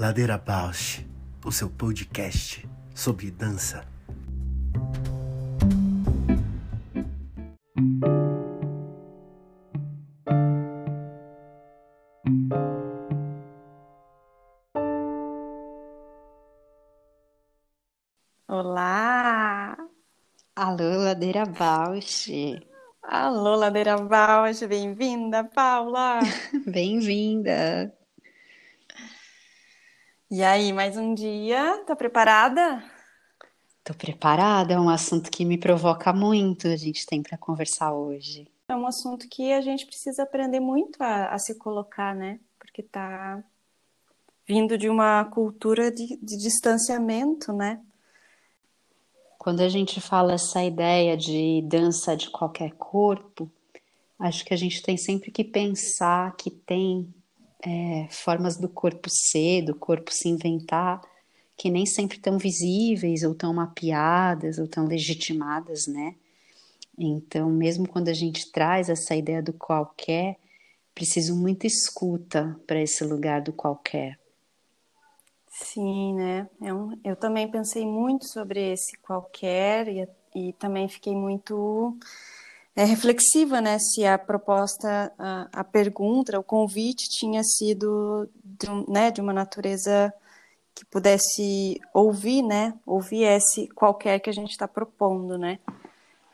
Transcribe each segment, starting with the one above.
Ladeira Bausch, o seu podcast sobre dança. Olá! Alô, Ladeira Bausch. Alô, Ladeira Bausch, bem-vinda, Paula! Bem-vinda! E aí, mais um dia? Tá preparada? Tô preparada, é um assunto que me provoca muito, a gente tem para conversar hoje. É um assunto que a gente precisa aprender muito a, a se colocar, né? Porque tá vindo de uma cultura de, de distanciamento, né? Quando a gente fala essa ideia de dança de qualquer corpo, acho que a gente tem sempre que pensar que tem é, formas do corpo ser, do corpo se inventar, que nem sempre tão visíveis ou tão mapeadas ou tão legitimadas, né? Então, mesmo quando a gente traz essa ideia do qualquer, preciso muita escuta para esse lugar do qualquer. Sim, né? Eu, é eu também pensei muito sobre esse qualquer e, e também fiquei muito é, reflexiva, né? Se a proposta, a, a pergunta, o convite tinha sido de, né, de uma natureza que pudesse ouvir, né? Ouvir esse qualquer que a gente está propondo, né?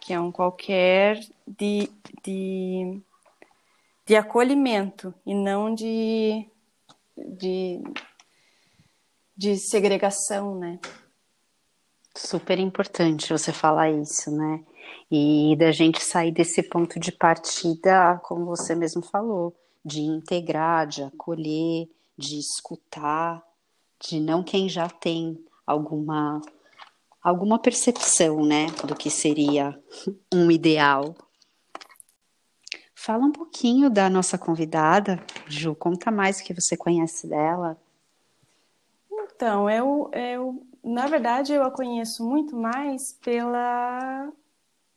Que é um qualquer de, de, de acolhimento e não de, de, de segregação, né? Super importante você falar isso, né? E da gente sair desse ponto de partida, como você mesmo falou, de integrar, de acolher, de escutar, de não quem já tem alguma alguma percepção, né, do que seria um ideal. Fala um pouquinho da nossa convidada, Ju, conta mais o que você conhece dela. Então, eu, eu na verdade eu a conheço muito mais pela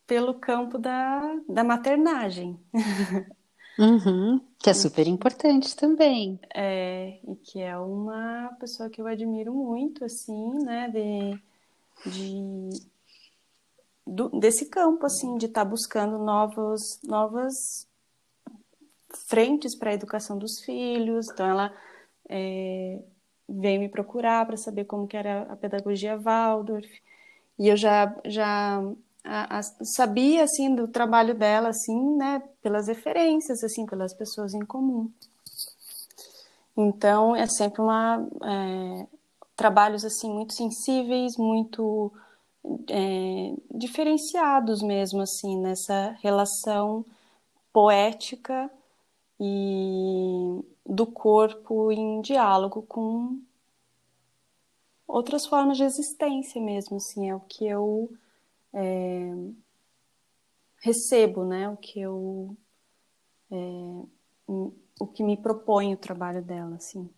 pelo campo da, da maternagem. Uhum, que é super importante também. É, e que é uma pessoa que eu admiro muito, assim, né, de, de do, desse campo, assim, de estar tá buscando novos, novas frentes para a educação dos filhos. Então, ela é, veio me procurar para saber como que era a pedagogia Waldorf. E eu já, já a, a, sabia assim do trabalho dela assim né pelas referências assim pelas pessoas em comum. Então é sempre uma é, trabalhos assim muito sensíveis muito é, diferenciados mesmo assim nessa relação poética e do corpo em diálogo com outras formas de existência mesmo assim é o que eu é, recebo, né? O que eu é, o que me propõe o trabalho dela, assim.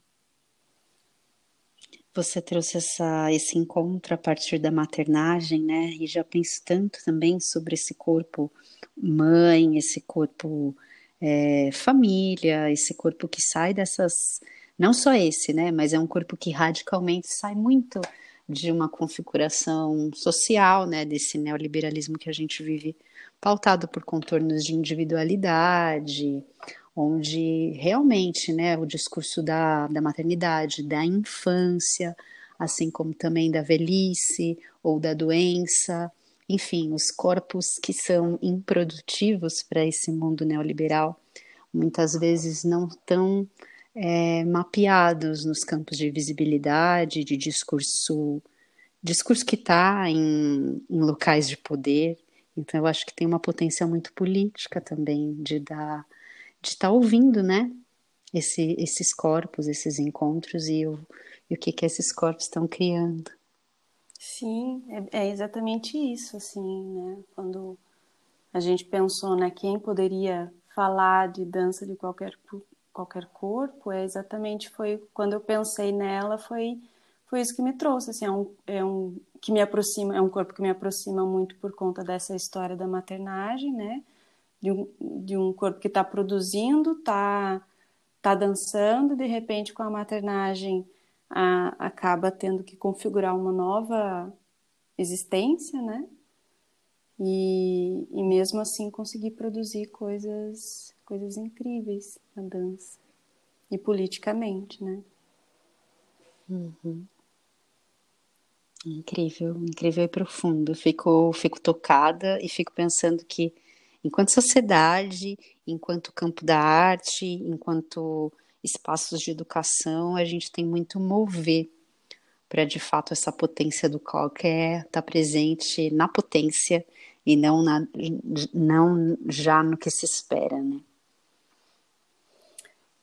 Você trouxe essa, esse encontro a partir da maternagem, né? E já penso tanto também sobre esse corpo mãe, esse corpo é, família, esse corpo que sai dessas. Não só esse, né? Mas é um corpo que radicalmente sai muito de uma configuração social, né, desse neoliberalismo que a gente vive, pautado por contornos de individualidade, onde realmente, né, o discurso da, da maternidade, da infância, assim como também da velhice ou da doença, enfim, os corpos que são improdutivos para esse mundo neoliberal, muitas vezes não tão é, mapeados nos campos de visibilidade, de discurso, discurso que está em, em locais de poder. Então eu acho que tem uma potência muito política também de dar, de estar tá ouvindo, né? Esse, esses corpos, esses encontros e o, e o que que esses corpos estão criando. Sim, é, é exatamente isso, assim, né? Quando a gente pensou, né, quem poderia falar de dança de qualquer qualquer corpo, é exatamente foi quando eu pensei nela, foi foi isso que me trouxe, assim, é um, é um que me aproxima, é um corpo que me aproxima muito por conta dessa história da maternagem, né? De um, de um corpo que está produzindo, está tá dançando, de repente com a maternagem a, acaba tendo que configurar uma nova existência, né? E, e mesmo assim conseguir produzir coisas, coisas incríveis na dança e politicamente, né? Uhum. Incrível, incrível e profundo. Fico, fico tocada e fico pensando que, enquanto sociedade, enquanto campo da arte, enquanto espaços de educação, a gente tem muito mover para de fato essa potência do qualquer estar tá presente na potência e não, na, não já no que se espera, né?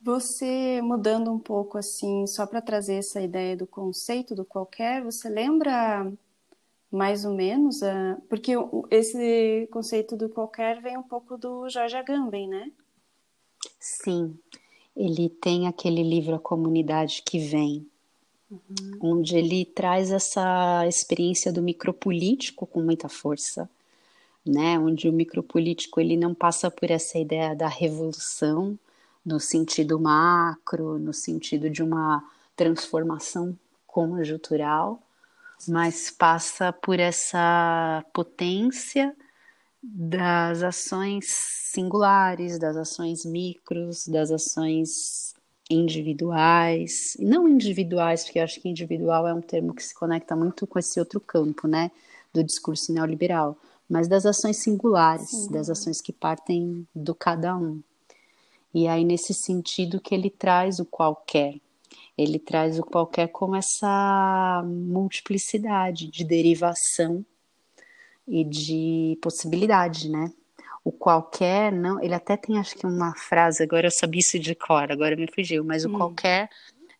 Você mudando um pouco assim, só para trazer essa ideia do conceito do qualquer, você lembra mais ou menos, a... porque esse conceito do qualquer vem um pouco do Jorge Agamben, né? Sim, ele tem aquele livro A Comunidade que Vem, uhum. onde ele traz essa experiência do micropolítico com muita força, né? Onde o micropolítico ele não passa por essa ideia da revolução, no sentido macro, no sentido de uma transformação conjuntural, mas passa por essa potência das ações singulares, das ações micros, das ações individuais, não individuais, porque eu acho que individual é um termo que se conecta muito com esse outro campo, né, do discurso neoliberal, mas das ações singulares, Sim. das ações que partem do cada um. E aí, nesse sentido, que ele traz o qualquer. Ele traz o qualquer como essa multiplicidade de derivação e de possibilidade, né? O qualquer, não, ele até tem acho que uma frase, agora eu sabia isso de cor, agora me fugiu, mas hum. o qualquer,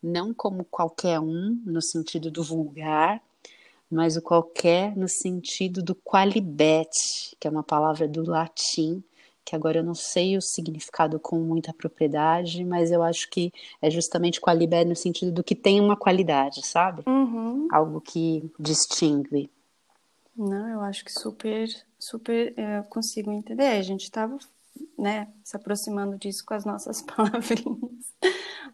não como qualquer um, no sentido do vulgar, mas o qualquer no sentido do qualibet, que é uma palavra do latim, que agora eu não sei o significado com muita propriedade, mas eu acho que é justamente qualidade no sentido do que tem uma qualidade, sabe? Uhum. Algo que distingue. Não, eu acho que super, super eu consigo entender. A gente estava, né, se aproximando disso com as nossas palavrinhas,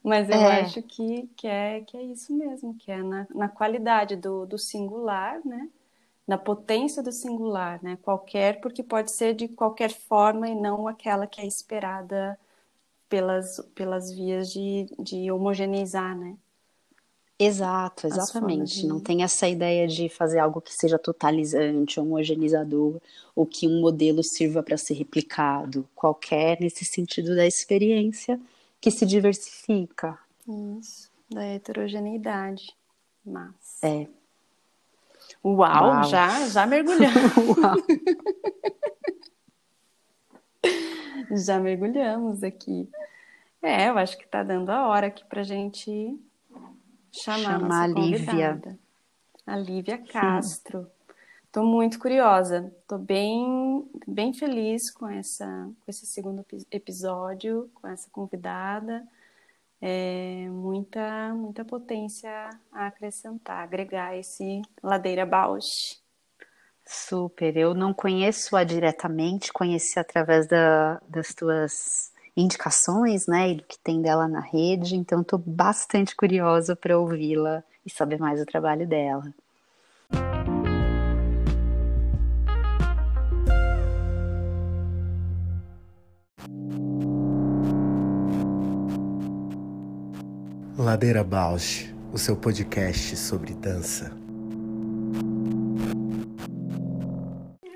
mas eu é. acho que, que, é, que é isso mesmo, que é na, na qualidade do, do singular, né? na potência do singular, né? Qualquer, porque pode ser de qualquer forma e não aquela que é esperada pelas, pelas vias de, de homogeneizar, né? Exato, exatamente. Não tem essa ideia de fazer algo que seja totalizante, homogeneizador, ou que um modelo sirva para ser replicado. Qualquer nesse sentido da experiência que se diversifica. Isso, da heterogeneidade. Mas. É, Uau, Uau. já, já mergulhamos. já mergulhamos aqui. É, eu acho que está dando a hora aqui para gente chamar, chamar a Lívia. A Lívia Castro. Estou muito curiosa. Estou bem, bem feliz com, essa, com esse segundo episódio, com essa convidada é, muita, muita potência a acrescentar, agregar esse Ladeira Bausch. Super, eu não conheço-a diretamente, conheci através da, das tuas indicações, né, e do que tem dela na rede, então estou bastante curiosa para ouvi-la e saber mais do trabalho dela. Ladeira Bausch, o seu podcast sobre dança.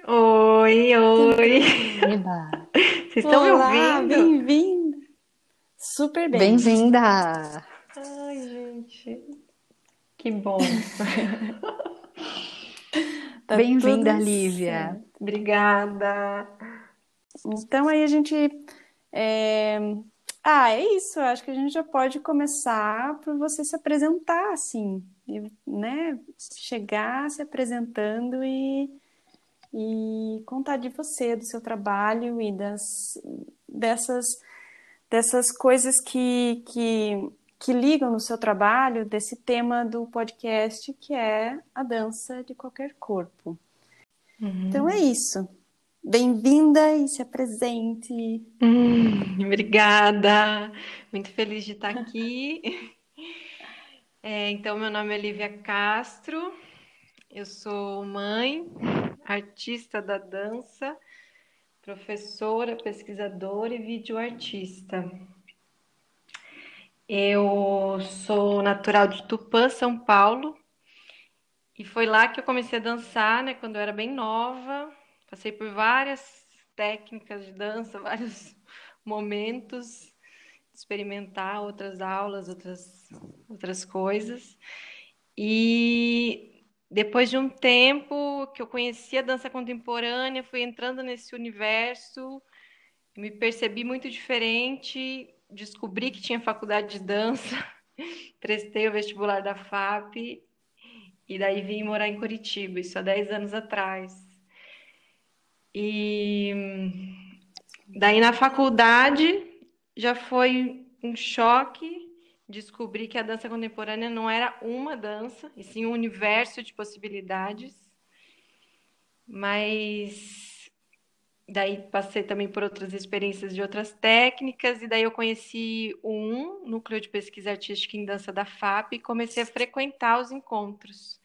Oi, oi. Vocês estão me ouvindo? Bem-vinda. Super bem. Bem-vinda. Ai, gente. Que bom. tá Bem-vinda, Lívia. Obrigada. Então aí a gente é ah, é isso. Eu acho que a gente já pode começar por você se apresentar, assim, e, né? Chegar se apresentando e, e contar de você, do seu trabalho e das, dessas, dessas coisas que, que, que ligam no seu trabalho, desse tema do podcast que é a dança de qualquer corpo. Uhum. Então é isso. Bem-vinda e se apresente. Hum, obrigada, muito feliz de estar aqui. É, então, meu nome é Lívia Castro, eu sou mãe, artista da dança, professora, pesquisadora e videoartista. Eu sou natural de Tupã, São Paulo, e foi lá que eu comecei a dançar, né, quando eu era bem nova. Passei por várias técnicas de dança, vários momentos, experimentar outras aulas, outras, outras coisas. E depois de um tempo que eu conhecia a dança contemporânea, fui entrando nesse universo, me percebi muito diferente, descobri que tinha faculdade de dança, prestei o vestibular da FAP e daí vim morar em Curitiba, isso há 10 anos atrás. E daí na faculdade já foi um choque descobrir que a dança contemporânea não era uma dança, e sim um universo de possibilidades. Mas daí passei também por outras experiências de outras técnicas, e daí eu conheci o um núcleo de pesquisa artística em dança da FAP e comecei a frequentar os encontros.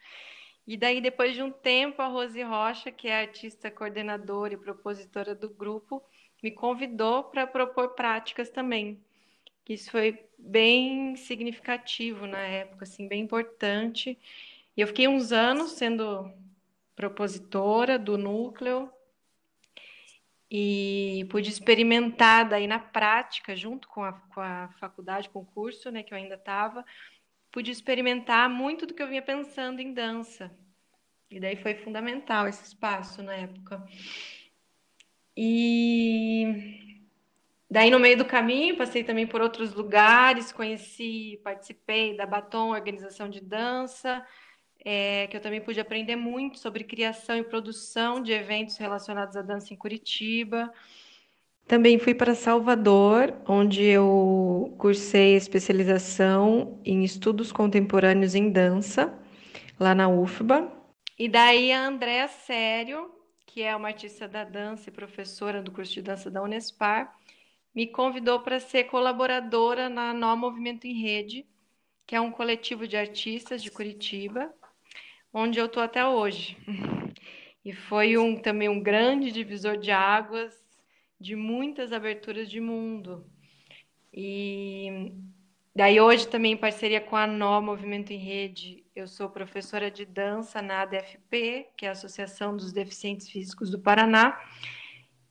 E daí, depois de um tempo, a Rose Rocha, que é artista coordenadora e propositora do grupo, me convidou para propor práticas também. Isso foi bem significativo na época, assim, bem importante. E eu fiquei uns anos sendo propositora do núcleo e pude experimentar daí na prática, junto com a, com a faculdade, com o curso, né, que eu ainda estava, pude experimentar muito do que eu vinha pensando em dança. E daí foi fundamental esse espaço na época. E daí no meio do caminho passei também por outros lugares, conheci, participei da Batom Organização de Dança, é, que eu também pude aprender muito sobre criação e produção de eventos relacionados à dança em Curitiba. Também fui para Salvador, onde eu cursei especialização em estudos contemporâneos em dança, lá na UFBA. E daí a Andréa Sério, que é uma artista da dança e professora do curso de dança da Unespar, me convidou para ser colaboradora na Nó Movimento em Rede, que é um coletivo de artistas de Curitiba, onde eu estou até hoje. E foi um, também um grande divisor de águas de muitas aberturas de mundo. E daí hoje também em parceria com a Nó Movimento em Rede, eu sou professora de dança na ADFP, que é a Associação dos Deficientes Físicos do Paraná,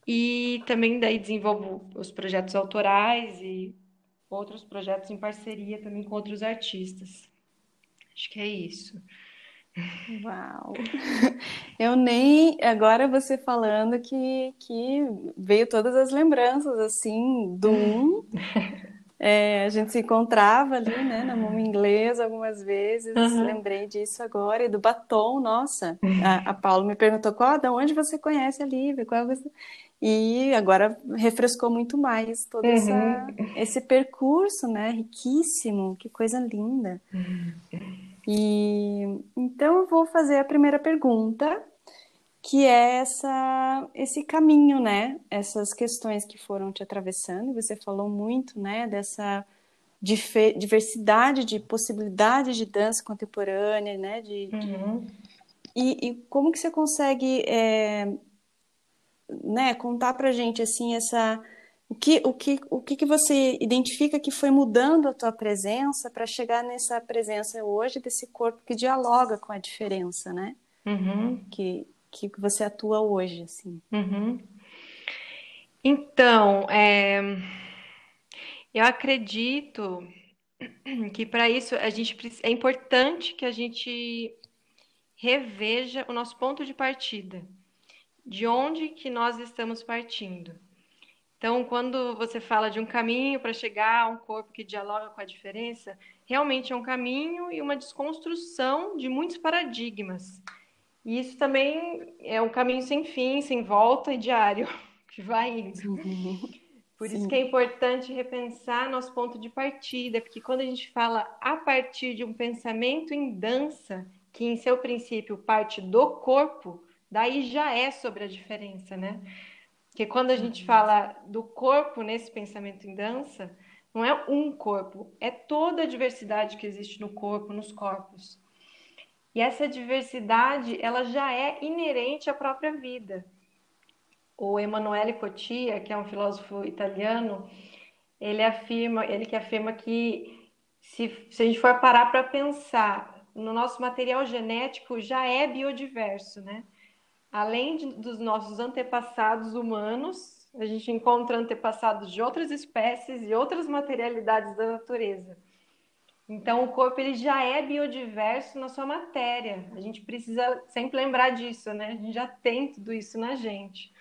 e também daí desenvolvo os projetos autorais e outros projetos em parceria também com outros artistas. Acho que é isso. Uau! Eu nem. Agora você falando que, que veio todas as lembranças, assim, do um. É, a gente se encontrava ali, né, na mão inglesa algumas vezes, uhum. lembrei disso agora, e do batom, nossa. A, a Paula me perguntou qual, de onde você conhece a Lívia, qual você... E agora refrescou muito mais todo uhum. essa, esse percurso, né, riquíssimo, que coisa linda. E então eu vou fazer a primeira pergunta, que é essa, esse caminho, né? Essas questões que foram te atravessando. Você falou muito, né? Dessa diversidade de possibilidades de dança contemporânea, né? De, uhum. de... E, e, como que você consegue, é, né? Contar para gente assim essa o que, o que, o que, que você identifica que foi mudando a tua presença para chegar nessa presença hoje desse corpo que dialoga com a diferença, né? Uhum. Que, que você atua hoje, assim. Uhum. Então, é, eu acredito que para isso a gente é importante que a gente reveja o nosso ponto de partida, de onde que nós estamos partindo. Então, quando você fala de um caminho para chegar a um corpo que dialoga com a diferença, realmente é um caminho e uma desconstrução de muitos paradigmas. E isso também é um caminho sem fim, sem volta e diário, que vai indo. Por Sim. isso que é importante repensar nosso ponto de partida, porque quando a gente fala a partir de um pensamento em dança, que em seu princípio parte do corpo, daí já é sobre a diferença, né? Porque quando a gente uhum. fala do corpo nesse pensamento em dança, Não é um corpo, é toda a diversidade que existe no corpo, nos corpos. E essa diversidade, ela já é inerente à própria vida. O Emanuele Cotia, que é um filósofo italiano, ele afirma, ele que afirma que se, se a gente for parar para pensar no nosso material genético já é biodiverso, né? Além de, dos nossos antepassados humanos, a gente encontra antepassados de outras espécies e outras materialidades da natureza. Então, o corpo ele já é biodiverso na sua matéria. A gente precisa sempre lembrar disso, né? A gente já tem tudo isso na gente.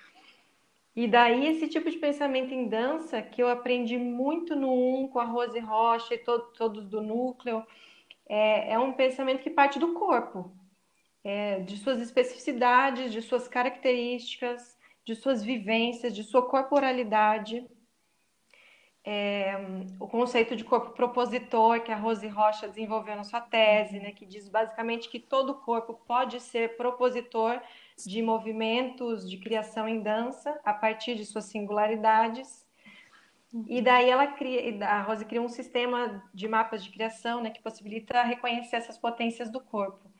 E daí esse tipo de pensamento em dança que eu aprendi muito no um com a Rose Rocha e to todos do núcleo, é, é, um pensamento que parte do corpo, é, de suas especificidades, de suas características, de suas vivências, de sua corporalidade é, o conceito de corpo propositor que a Rose Rocha desenvolveu na sua tese, né, que diz basicamente que todo corpo pode ser propositor de movimentos de criação em dança a partir de suas singularidades. E daí ela cria, a Rose cria um sistema de mapas de criação, né, que possibilita reconhecer essas potências do corpo.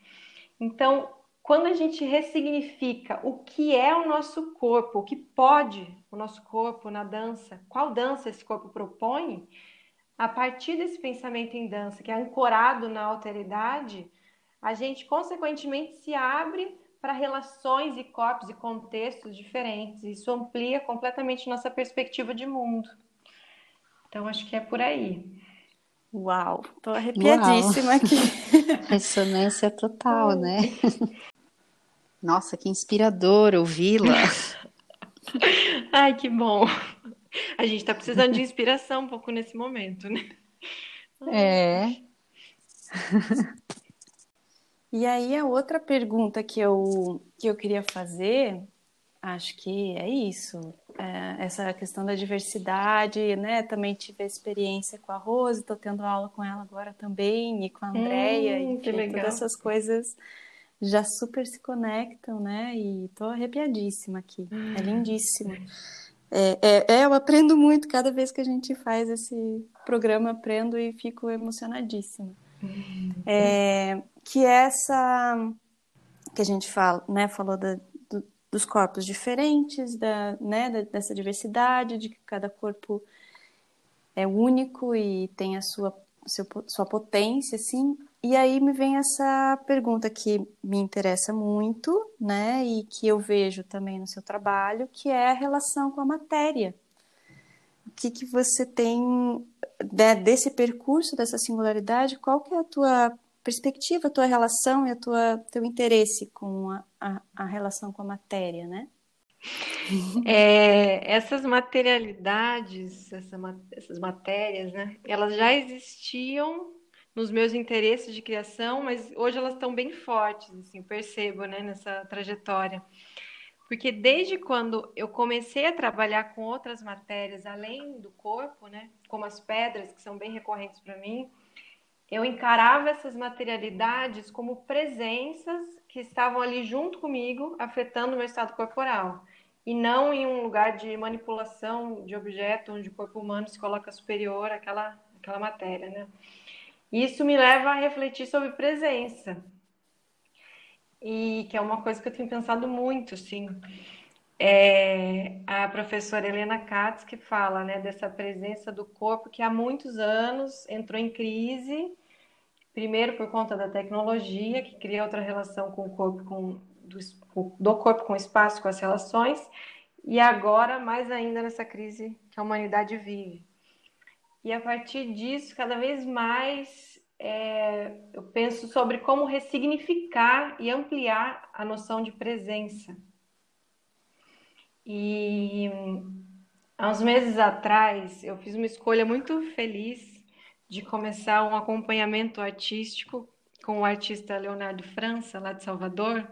Então, quando a gente ressignifica o que é o nosso corpo, o que pode o nosso corpo na dança, qual dança esse corpo propõe, a partir desse pensamento em dança, que é ancorado na alteridade, a gente consequentemente se abre para relações e corpos e contextos diferentes. Isso amplia completamente nossa perspectiva de mundo. Então, acho que é por aí. Uau, tô arrepiadíssima Uau. aqui. Ressonância total, né? Nossa, que inspirador ouvi-la. Ai, que bom. A gente está precisando de inspiração um pouco nesse momento, né? É. E aí a outra pergunta que eu, que eu queria fazer, acho que é isso. É essa questão da diversidade, né? Também tive a experiência com a Rose, estou tendo aula com ela agora também, e com a Andrea, hum, e todas essas coisas já super se conectam, né? E tô arrepiadíssima aqui. É hum. lindíssimo. É, é, é, eu aprendo muito cada vez que a gente faz esse programa, aprendo e fico emocionadíssima. Hum. É, que é essa que a gente fala, né? Falou da, dos corpos diferentes, da, né? Dessa diversidade, de que cada corpo é único e tem a sua, seu, sua potência, assim. E aí me vem essa pergunta que me interessa muito, né, e que eu vejo também no seu trabalho, que é a relação com a matéria. O que, que você tem né, desse percurso, dessa singularidade? Qual que é a tua perspectiva, a tua relação e a tua teu interesse com a, a, a relação com a matéria, né? É, essas materialidades, essa, essas matérias, né, elas já existiam nos meus interesses de criação, mas hoje elas estão bem fortes, assim, percebo, né, nessa trajetória. Porque desde quando eu comecei a trabalhar com outras matérias além do corpo, né, como as pedras, que são bem recorrentes para mim, eu encarava essas materialidades como presenças que estavam ali junto comigo, afetando o meu estado corporal, e não em um lugar de manipulação de objeto onde o corpo humano se coloca superior àquela, àquela matéria, né? Isso me leva a refletir sobre presença. E que é uma coisa que eu tenho pensado muito, assim. É a professora Helena Katz que fala, né, dessa presença do corpo que há muitos anos entrou em crise, primeiro por conta da tecnologia, que cria outra relação com o corpo, com, do, do corpo com o espaço, com as relações, e agora mais ainda nessa crise que a humanidade vive. E a partir disso, cada vez mais é, eu penso sobre como ressignificar e ampliar a noção de presença. E há uns meses atrás, eu fiz uma escolha muito feliz de começar um acompanhamento artístico com o artista Leonardo França, lá de Salvador.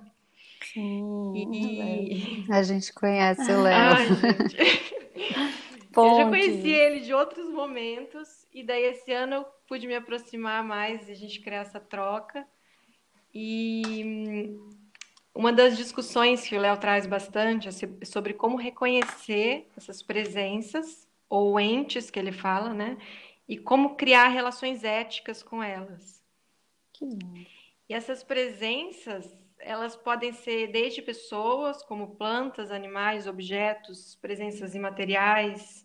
Sim, e... a gente conhece o Léo. Ai, Eu já conheci ele de outros momentos, e daí esse ano eu pude me aproximar mais e a gente criar essa troca. E hum, uma das discussões que o Léo traz bastante é sobre como reconhecer essas presenças, ou entes que ele fala, né? E como criar relações éticas com elas. Que lindo. E essas presenças, elas podem ser desde pessoas, como plantas, animais, objetos, presenças imateriais,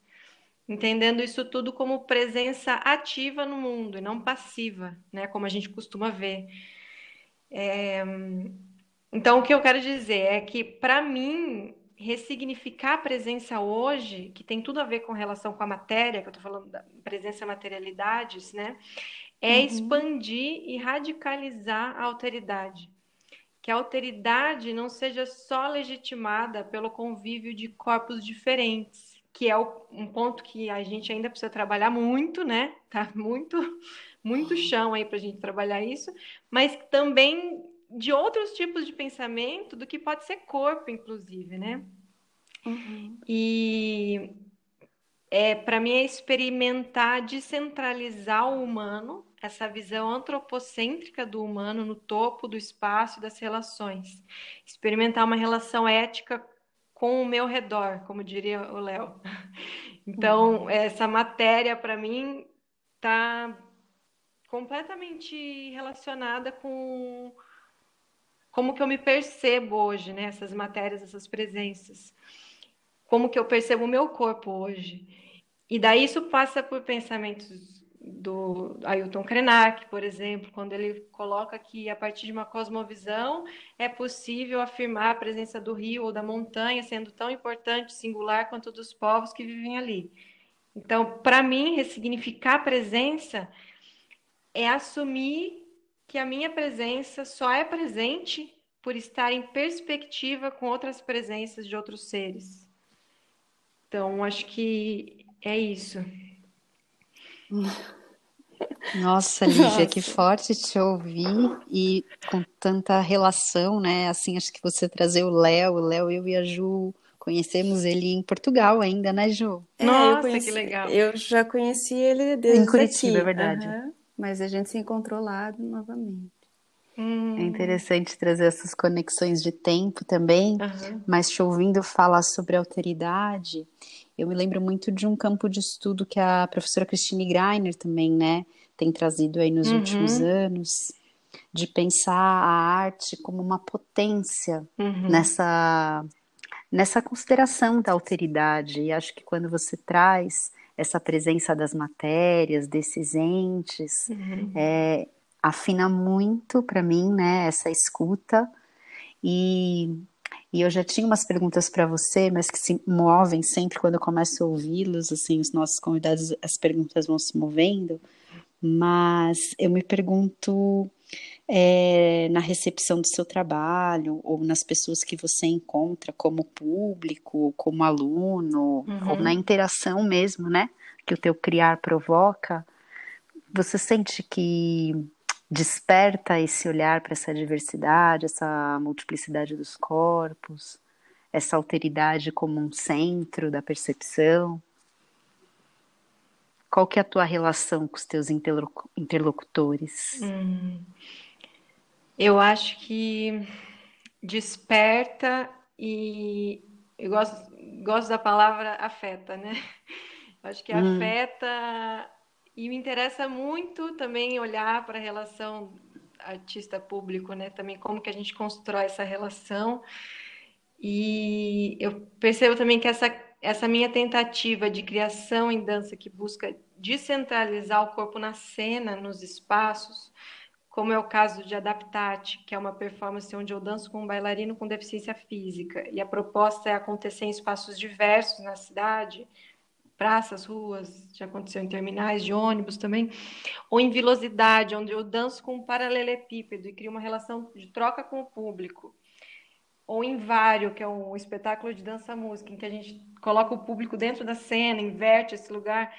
entendendo isso tudo como presença ativa no mundo e não passiva, né, como a gente costuma ver. É... Então, o que eu quero dizer é que, para mim, ressignificar a presença hoje, que tem tudo a ver com relação com a matéria, que eu estou falando da presença materialidades, né? É uhum. expandir e radicalizar a alteridade. Que a alteridade não seja só legitimada pelo convívio de corpos diferentes, que é um ponto que a gente ainda precisa trabalhar muito, né? Tá muito, muito chão aí para a gente trabalhar isso, mas também de outros tipos de pensamento do que pode ser corpo, inclusive, né? Uhum. E é, para mim é experimentar descentralizar o humano, essa visão antropocêntrica do humano no topo do espaço das relações. Experimentar uma relação ética com o meu redor, como diria o Léo. Então, uhum. essa matéria para mim está completamente relacionada com como que eu me percebo hoje, né? Essas matérias, essas presenças. Como que eu percebo o meu corpo hoje. E daí isso passa por pensamentos do Ailton Krenak, por exemplo, quando ele coloca que a partir de uma cosmovisão é possível afirmar a presença do rio ou da montanha sendo tão importante, singular quanto dos povos que vivem ali. Então, para mim, ressignificar a presença é assumir que a minha presença só é presente por estar em perspectiva com outras presenças de outros seres. Então, acho que é isso. Nossa, Lívia, Nossa. que forte te ouvir e com tanta relação, né? Assim, acho que você trazer o Léo, o Léo, eu e a Ju conhecemos ele em Portugal ainda, né, Ju? É, Nossa, conheci, que legal. Eu já conheci ele desde em Curitiba, aqui. é verdade. Uhum mas a gente se encontrou lá novamente. Hum. É interessante trazer essas conexões de tempo também, uhum. mas te ouvindo falar sobre alteridade, eu me lembro muito de um campo de estudo que a professora Christine Greiner também, né, tem trazido aí nos uhum. últimos anos, de pensar a arte como uma potência uhum. nessa nessa consideração da alteridade. E acho que quando você traz essa presença das matérias, desses entes, uhum. é, afina muito para mim, né, essa escuta. E, e eu já tinha umas perguntas para você, mas que se movem sempre quando eu começo a ouvi-los, assim, os nossos convidados, as perguntas vão se movendo. Mas eu me pergunto é, na recepção do seu trabalho, ou nas pessoas que você encontra como público, como aluno, uhum. ou na interação mesmo, né? Que o teu criar provoca, você sente que desperta esse olhar para essa diversidade, essa multiplicidade dos corpos, essa alteridade como um centro da percepção? Qual que é a tua relação com os teus interlocutores? Hum. Eu acho que desperta e eu gosto, gosto da palavra afeta, né? Eu acho que hum. afeta e me interessa muito também olhar para a relação artista-público, né? Também como que a gente constrói essa relação. E eu percebo também que essa, essa minha tentativa de criação em dança que busca descentralizar o corpo na cena, nos espaços, como é o caso de Adaptate, que é uma performance onde eu danço com um bailarino com deficiência física, e a proposta é acontecer em espaços diversos na cidade, praças, ruas, já aconteceu em terminais de ônibus também, ou em Vilosidade, onde eu danço com um paralelepípedo e crio uma relação de troca com o público, ou em Vário, que é um espetáculo de dança-música, em que a gente coloca o público dentro da cena, inverte esse lugar,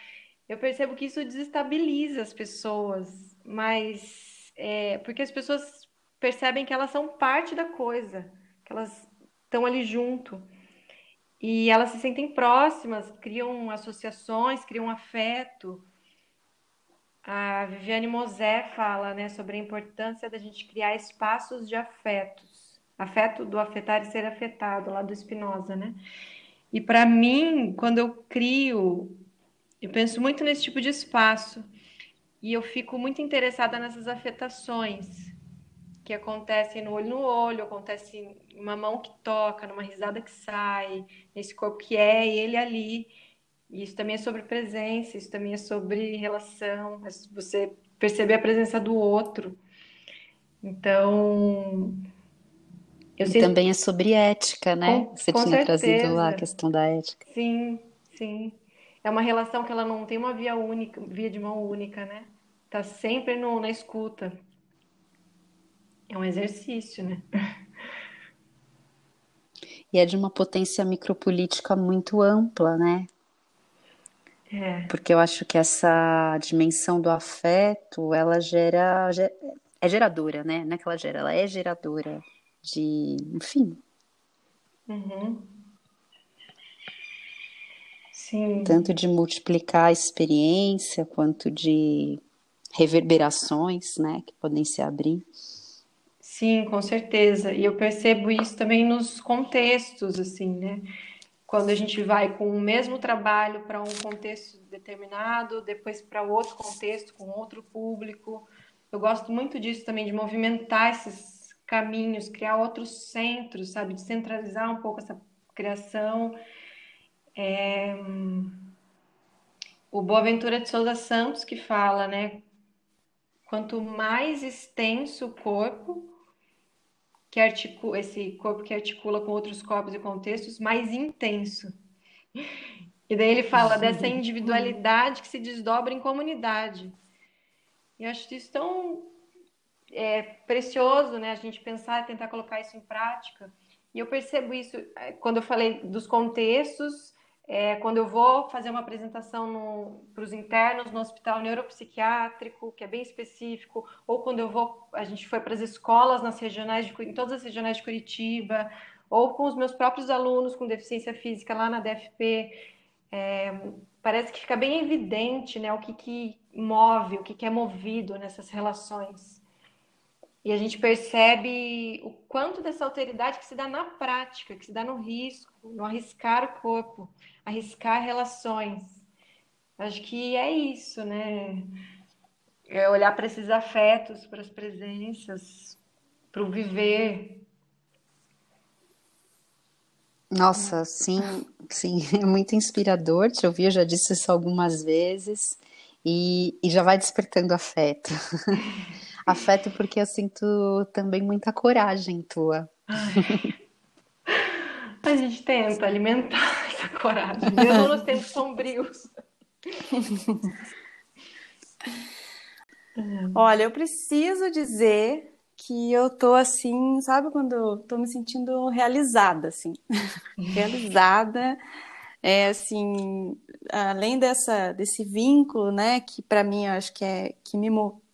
eu percebo que isso desestabiliza as pessoas, mas é, porque as pessoas percebem que elas são parte da coisa, que elas estão ali junto. E elas se sentem próximas, criam associações, criam afeto. A Viviane Mosé fala né, sobre a importância da gente criar espaços de afetos. Afeto do afetar e ser afetado, lá do Spinoza, né? E para mim, quando eu crio eu penso muito nesse tipo de espaço e eu fico muito interessada nessas afetações que acontecem no olho no olho, acontece em uma mão que toca, numa risada que sai, nesse corpo que é ele ali. E isso também é sobre presença, isso também é sobre relação, é você perceber a presença do outro. Então, eu e também é sobre ética, né? Com, Você com tinha certeza. trazido lá a questão da ética. Sim, sim. É uma relação que ela não tem uma via única, via de mão única, né? Tá sempre no, na escuta. É um exercício, né? E é de uma potência micropolítica muito ampla, né? É. Porque eu acho que essa dimensão do afeto, ela gera, é geradora, né? Não é que ela gera, ela é geradora de, enfim. Uhum. Sim. Tanto de multiplicar a experiência, quanto de reverberações, né, que podem se abrir. Sim, com certeza. E eu percebo isso também nos contextos, assim, né? Quando a gente vai com o mesmo trabalho para um contexto determinado, depois para outro contexto, com outro público. Eu gosto muito disso também, de movimentar esses caminhos, criar outros centros, sabe? De centralizar um pouco essa criação. É... O Boaventura de Souza Santos que fala, né? Quanto mais extenso o corpo, que articula, esse corpo que articula com outros corpos e contextos, mais intenso. E daí ele fala dessa individualidade que se desdobra em comunidade. E acho isso tão é, precioso, né? A gente pensar e tentar colocar isso em prática. E eu percebo isso é, quando eu falei dos contextos, é, quando eu vou fazer uma apresentação para os internos no hospital neuropsiquiátrico, que é bem específico, ou quando eu vou, a gente foi para as escolas nas regionais de, em todas as regionais de Curitiba, ou com os meus próprios alunos com deficiência física lá na DFP, é, parece que fica bem evidente né, o que, que move, o que, que é movido nessas relações. E a gente percebe o quanto dessa alteridade que se dá na prática, que se dá no risco, no arriscar o corpo, arriscar relações. Acho que é isso, né? É olhar para esses afetos, para as presenças, para o viver. Nossa, sim, sim, é muito inspirador te ouvir, eu já disse isso algumas vezes, e, e já vai despertando afeto. Afeto porque eu sinto também muita coragem tua. A gente tenta alimentar essa coragem, mesmo nos tempos sombrios. Olha, eu preciso dizer que eu tô assim, sabe quando tô me sentindo realizada, assim, realizada, é assim, além dessa desse vínculo, né, que para mim eu acho que é que me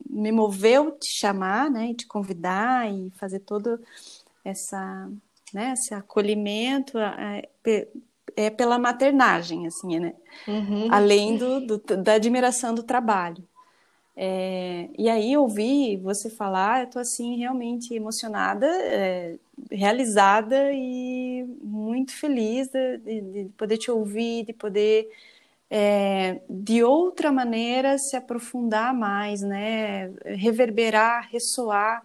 me moveu te chamar, né, e te convidar e fazer todo essa, né, esse acolhimento é, é pela maternagem, assim, né, uhum. além do, do, da admiração do trabalho. É, e aí ouvir você falar, eu tô assim realmente emocionada, é, realizada e muito feliz de, de, poder te ouvir, de poder é, de outra maneira se aprofundar mais, né? Reverberar, ressoar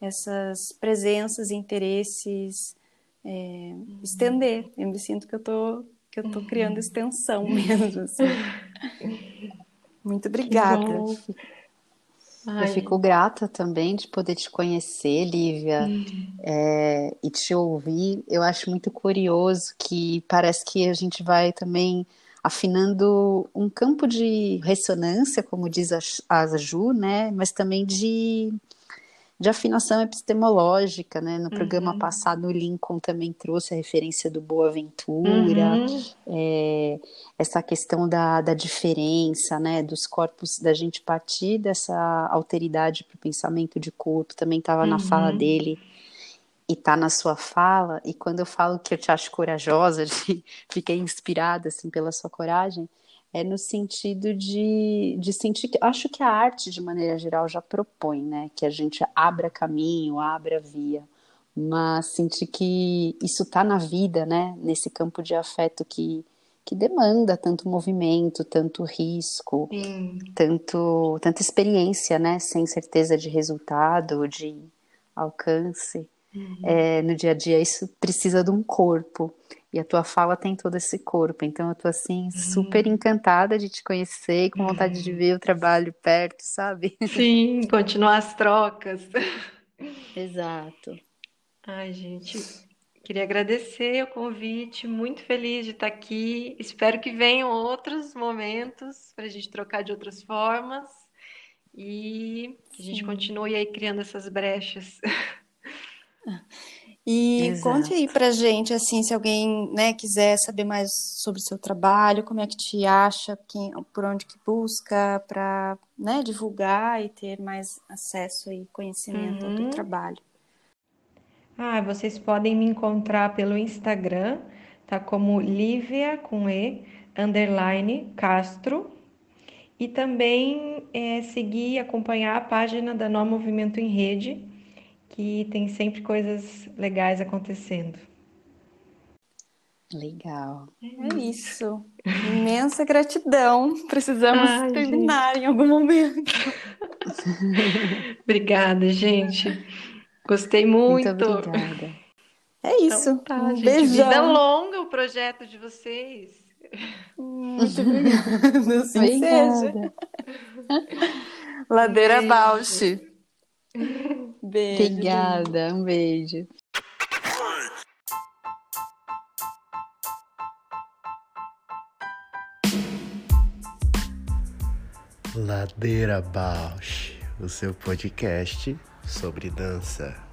essas presenças, interesses, é, estender. Eu me sinto que eu tô que eu tô criando uhum. extensão mesmo. Assim. Muito obrigada. Eu fico grata também de poder te conhecer, Lívia, uhum. é, e te ouvir. Eu acho muito curioso que parece que a gente vai também afinando um campo de ressonância, como diz a, a Ju, né, mas também de, de afinação epistemológica, né, no programa uhum. passado o Lincoln também trouxe a referência do Boa Ventura, uhum. é, essa questão da, da diferença, né, dos corpos, da gente partir dessa alteridade para o pensamento de corpo, também estava uhum. na fala uhum. dele, e tá na sua fala, e quando eu falo que eu te acho corajosa, fiquei inspirada assim pela sua coragem, é no sentido de, de sentir que acho que a arte de maneira geral já propõe, né, que a gente abra caminho, abra via, mas sentir que isso tá na vida, né, nesse campo de afeto que que demanda tanto movimento, tanto risco, Sim. tanto tanta experiência, né, sem certeza de resultado, de alcance. Uhum. É, no dia a dia isso precisa de um corpo. E a tua fala tem todo esse corpo. Então eu tô assim super encantada de te conhecer e com vontade de ver o trabalho perto, sabe? Sim, continuar as trocas. Exato. Ai, gente, queria agradecer o convite, muito feliz de estar aqui. Espero que venham outros momentos para a gente trocar de outras formas e que a gente Sim. continue aí criando essas brechas. E Exato. conte aí pra gente, assim, se alguém, né, quiser saber mais sobre o seu trabalho, como é que te acha, quem, por onde que busca para, né, divulgar e ter mais acesso e conhecimento Uhum. trabalho. Ah, vocês podem me encontrar pelo Instagram, tá como Lívia com E, underline Castro. E também é, seguir e acompanhar a página da Nó Movimento em Rede, que tem sempre coisas legais acontecendo. Legal. É isso. Imensa gratidão. Precisamos Ai, terminar em algum momento. Obrigada, gente. Gostei muito. Muito obrigada. É isso. Então tá, Um gente. Vida beijão. longa o projeto de vocês. Muito obrigada. Assim seja. Obrigada. Ladeira Beijo. Bausch. Beijo. Obrigada. Um beijo. Ladeira Bausch, o seu podcast sobre dança.